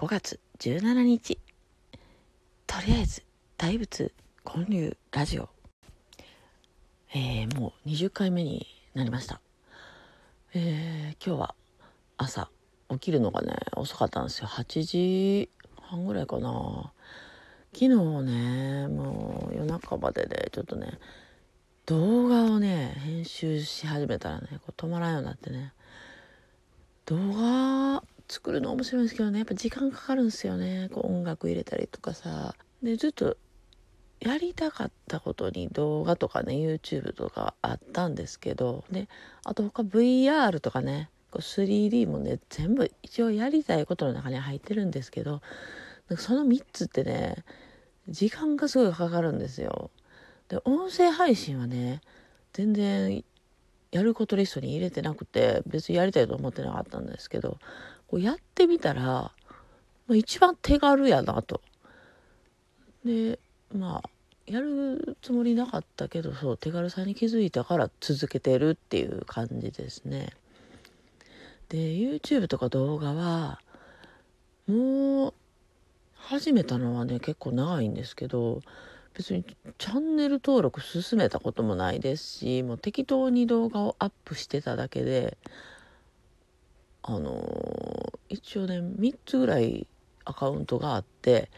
5月17日。とりあえず大仏建立ラジオ。えー、もう20回目になりました。えー、今日は朝起きるのがね遅かったんですよ。8時半ぐらいかな。昨日ねもう夜中まででちょっとね動画をね編集し始めたらねこう止まらんようになってね。動画作るの面白いんですけどね。やっぱ時間かかるんですよね。こう音楽入れたりとかさ。でずっとやりたかったことに動画とかね YouTube とかあったんですけど。であと他 VR とかね 3D もね全部一応やりたいことの中に入ってるんですけど。なんかその3つってね時間がすごいかかるんですよ。で音声配信はね全然やることリストに入れてなくて別にやりたいと思ってなかったんですけど。こうやってみたらま一番手軽やなと。でまあやるつもりなかったけどそう手軽さに気づいたから続けてるっていう感じですね。で YouTube とか動画はもう始めたのはね結構長いんですけど別にチャンネル登録進めたこともないですしもう適当に動画をアップしてただけであの、一応ね3つぐらいアカウントがあって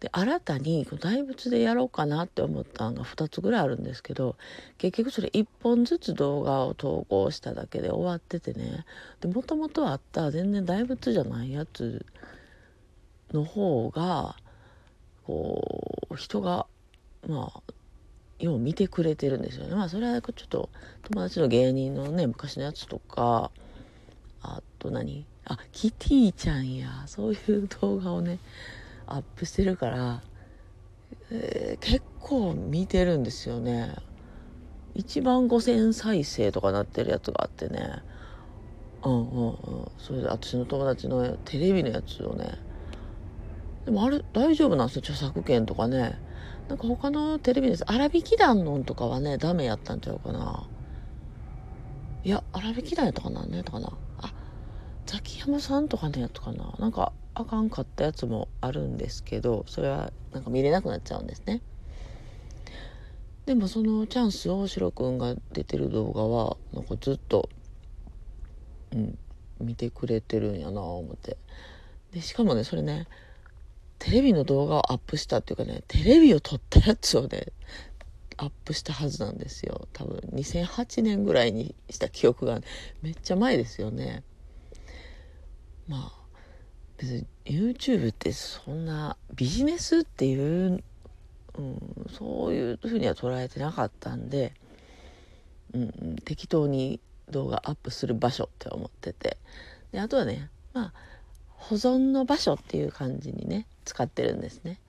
で新たに大仏でやろうかなって思ったのが2つぐらいあるんですけど結局それ1本ずつ動画を投稿しただけで終わっててねでもともとあった全然大仏じゃないやつの方がこう人がまあよう見てくれてるんですよね。まあそれはちょっと友達の芸人のね昔のやつとかあと何？あキティちゃんや。そういう動画をねアップしてるから、えー、結構見てるんですよね。1万5000再生とかなってるやつがあってね。うんうんうん。それで私の友達のテレビのやつをね。でもあれ大丈夫なんですよ。著作権とかね。なんか他のテレビです荒引き団のとかはねダメやったんちゃうかな。いや荒引き団やったかなねやったかな。あザキヤマさんとかのやつかな？なんかあかんかったやつもあるんですけどそれはなんか見れなくなっちゃうんですね。でもそのチャンス大城くんが出てる動画はなんかずっとうん見てくれてるんやな思って。でしかもねそれねテレビの動画をアップしたっていうかねテレビを撮ったやつをねアップしたはずなんですよ。多分2008年ぐらいにした記憶がめっちゃ前ですよね。まあ別に YouTube ってそんなビジネスっていう、うん、そういうふうには捉えてなかったんで、うん、適当に動画アップする場所って思っててであとはねまあ保存の場所っていう感じにね使ってるんですね。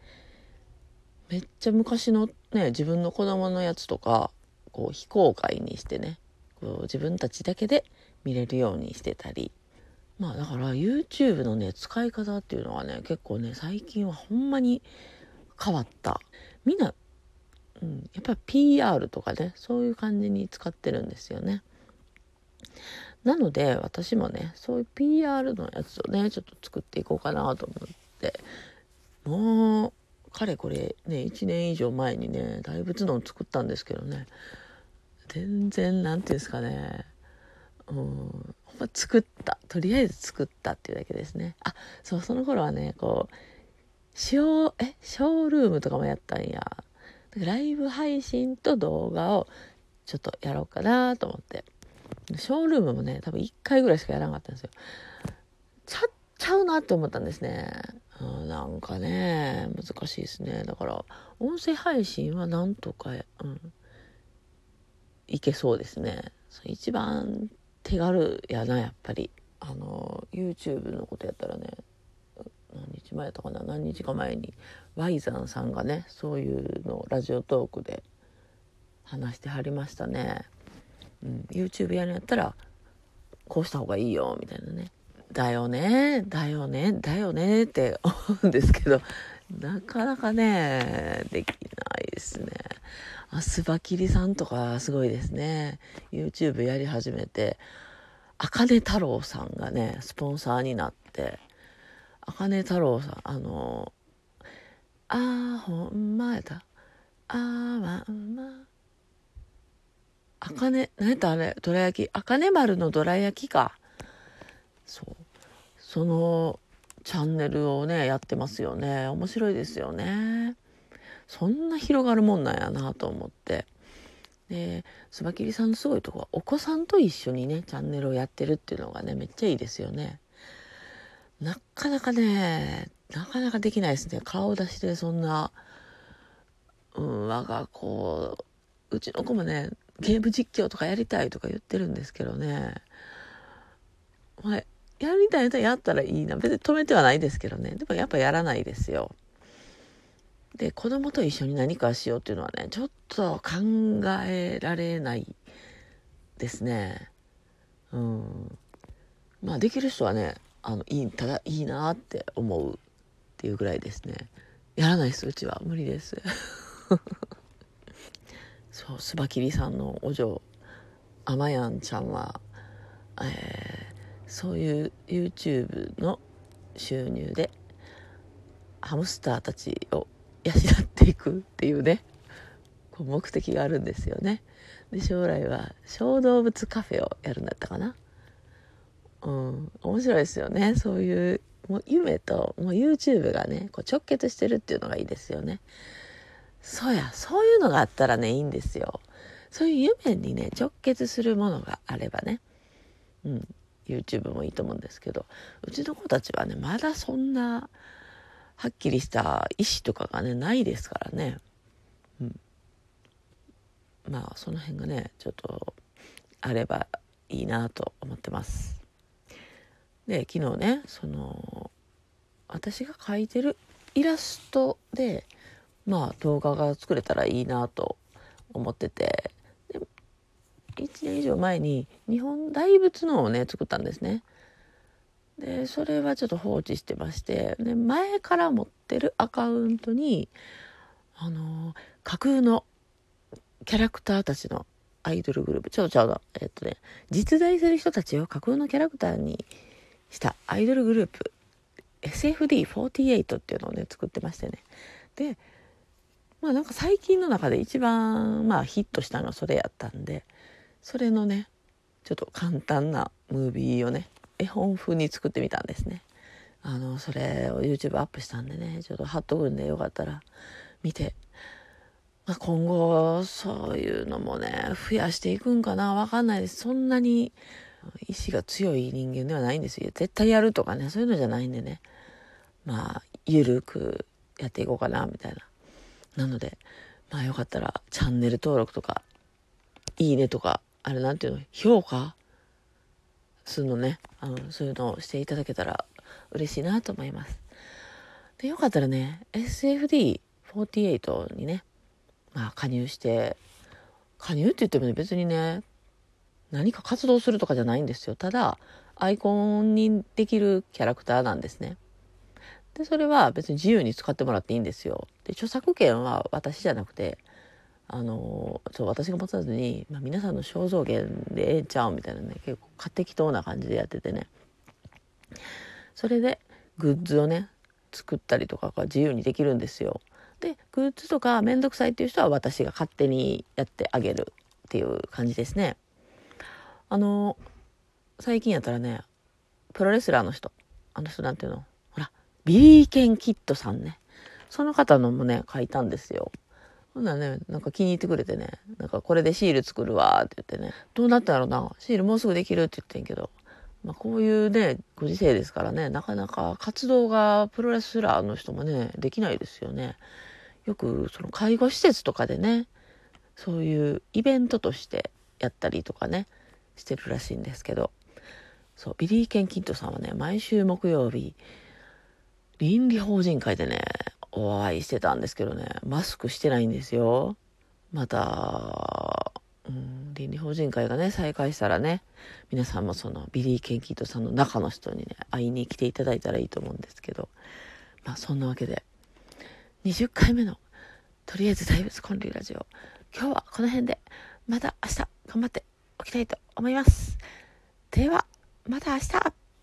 めっちゃ昔のね自分の子供のやつとかこう非公開にしてねこう自分たちだけで見れるようにしてたりまあだから YouTube のね使い方っていうのはね結構ね最近はほんまに変わった。みんな、うん、やっぱり PR とかねそういう感じに使ってるんですよね。なので私もねそういう PR のやつをねちょっと作っていこうかなと思って。もうかれこれね1年以上前にね大仏のを作ったんですけどね。全然何て言うんですかね。うん。作ったとりあえず作ったっていうだけですね。あそうその頃はねこうショーえショールームとかもやったんや。ライブ配信と動画をちょっとやろうかなと思って。ショールームもね多分1回ぐらいしかやらなかったんですよ。ちゃっちゃうなって思ったんですね、うん、なんかね難しいですね。だから音声配信はなんとか、うん、いけそうですね。一番手軽やなやっぱり。あの YouTube のことやったらね何日前やったかな何日か前にワイザンさんがねそういうのをラジオトークで話してはりましたね。うん、YouTube やるんやったらこうした方がいいよみたいなね。だよねだよねだよねって思うんですけどなかなかねできないですね。あすばきりさんとかすごいですね。YouTube やり始めてあかね太郎さんがねスポンサーになって茜太郎さんあの「あほんまやった。あーまんま」あかね何やったあれどら焼き？あかね丸のどら焼きか。そう。そのチャンネルをねやってますよね。面白いですよね。そんな広がるもんなんやなと思って。でスバキリさんのすごいとこはお子さんと一緒にねチャンネルをやってるっていうのがねめっちゃいいですよね。なかなかねなかなかできないですね。顔出しでそんなうん我が子うちの子もねゲーム実況とかやりたいとか言ってるんですけどね。まあやりたいとやったらいいな。別に止めてはないですけどね。でもやっぱやらないですよ。で子供と一緒に何かしようっていうのはねちょっと考えられないですね。うん。まあできる人はねあのいいただいいなって思うっていうぐらいですね。やらないですうちは。無理です。そうスバキリさんのお嬢あまやんちゃんは、えー、そういう YouTube の収入でハムスターたちを養っていくっていうねこう目的があるんですよね。で将来は小動物カフェをやるんだったかな。うん面白いですよね。そういうもう夢ともう YouTube がねこう直結してるっていうのがいいですよね。そうやそういうのがあったらねいいんですよ。そういう夢にね直結するものがあればね。うん YouTube もいいと思うんですけどうちの子たちはねまだそんなはっきりした意思とかがねないですからね、うん、まあその辺がねちょっとあればいいなと思ってます。で昨日ねその私が描いてるイラストでまあ動画が作れたらいいなと思っててで1年以上前に日本大仏のをね作ったんですね。でそれはちょっと放置してましてで前から持ってるアカウントにあの架空のキャラクターたちのアイドルグループちょうどちょうどえっとね実在する人たちを架空のキャラクターにしたアイドルグループ SFD48 っていうのをね作ってましてね。でまあなんか最近の中で一番まあヒットしたのはそれやったんでそれのねちょっと簡単なムービーをね絵本風に作ってみたんですね。あのそれを YouTube アップしたんでねちょっと貼っとくんでよかったら見て、まあ、今後そういうのもね増やしていくんかなわかんないです。そんなに意志が強い人間ではないんですよ。絶対やるとかねそういうのじゃないんでね。まあゆるくやっていこうかなみたいな。なのでまあよかったらチャンネル登録とかいいねとかあれなんていうの評価するのねあのそういうのをしていただけたら嬉しいなと思います。でよかったらね SFD48 にねまあ加入して加入って言ってもね別にね何か活動するとかじゃないんですよ。ただアイコンにできるキャラクターなんですね。でそれは別に自由に使ってもらっていいんですよ。で著作権は私じゃなくてあのそう私が持たずに、まあ、皆さんの肖像権でええんちゃうみたいなね結構適当な感じでやっててね。それでグッズをね作ったりとかが自由にできるんですよ。でグッズとかめんどくさいっていう人は私が勝手にやってあげるっていう感じですね。あの最近やったらねプロレスラーの人。あの人なんていうの？ほらビリー・ケン・キッドさんね。その方のもね書いたんですよ。ほんならね、なんか気に入ってくれてね、なんかこれでシール作るわって言ってね、どうなったやろな、シールもうすぐできるって言ってんけど、まあ、こういうね、ご時世ですからね、なかなか活動がプロレスラーの人もね、できないですよね。よくその介護施設とかでね、そういうイベントとしてやったりとかね、してるらしいんですけど、そう、ビリー・ケン・キッドさんはね、毎週木曜日、倫理法人会でね、お会いしてたんですけどね、マスクしてないんですよ。また、うん、倫理法人会がね、再開したらね、皆さんもそのビリー・ケン・キッドさんの中の人にね、会いに来ていただいたらいいと思うんですけど、まあそんなわけで、20回目の、とりあえず大仏建立ラジオ、今日はこの辺で、また明日頑張っておきたいと思います。では、また明日。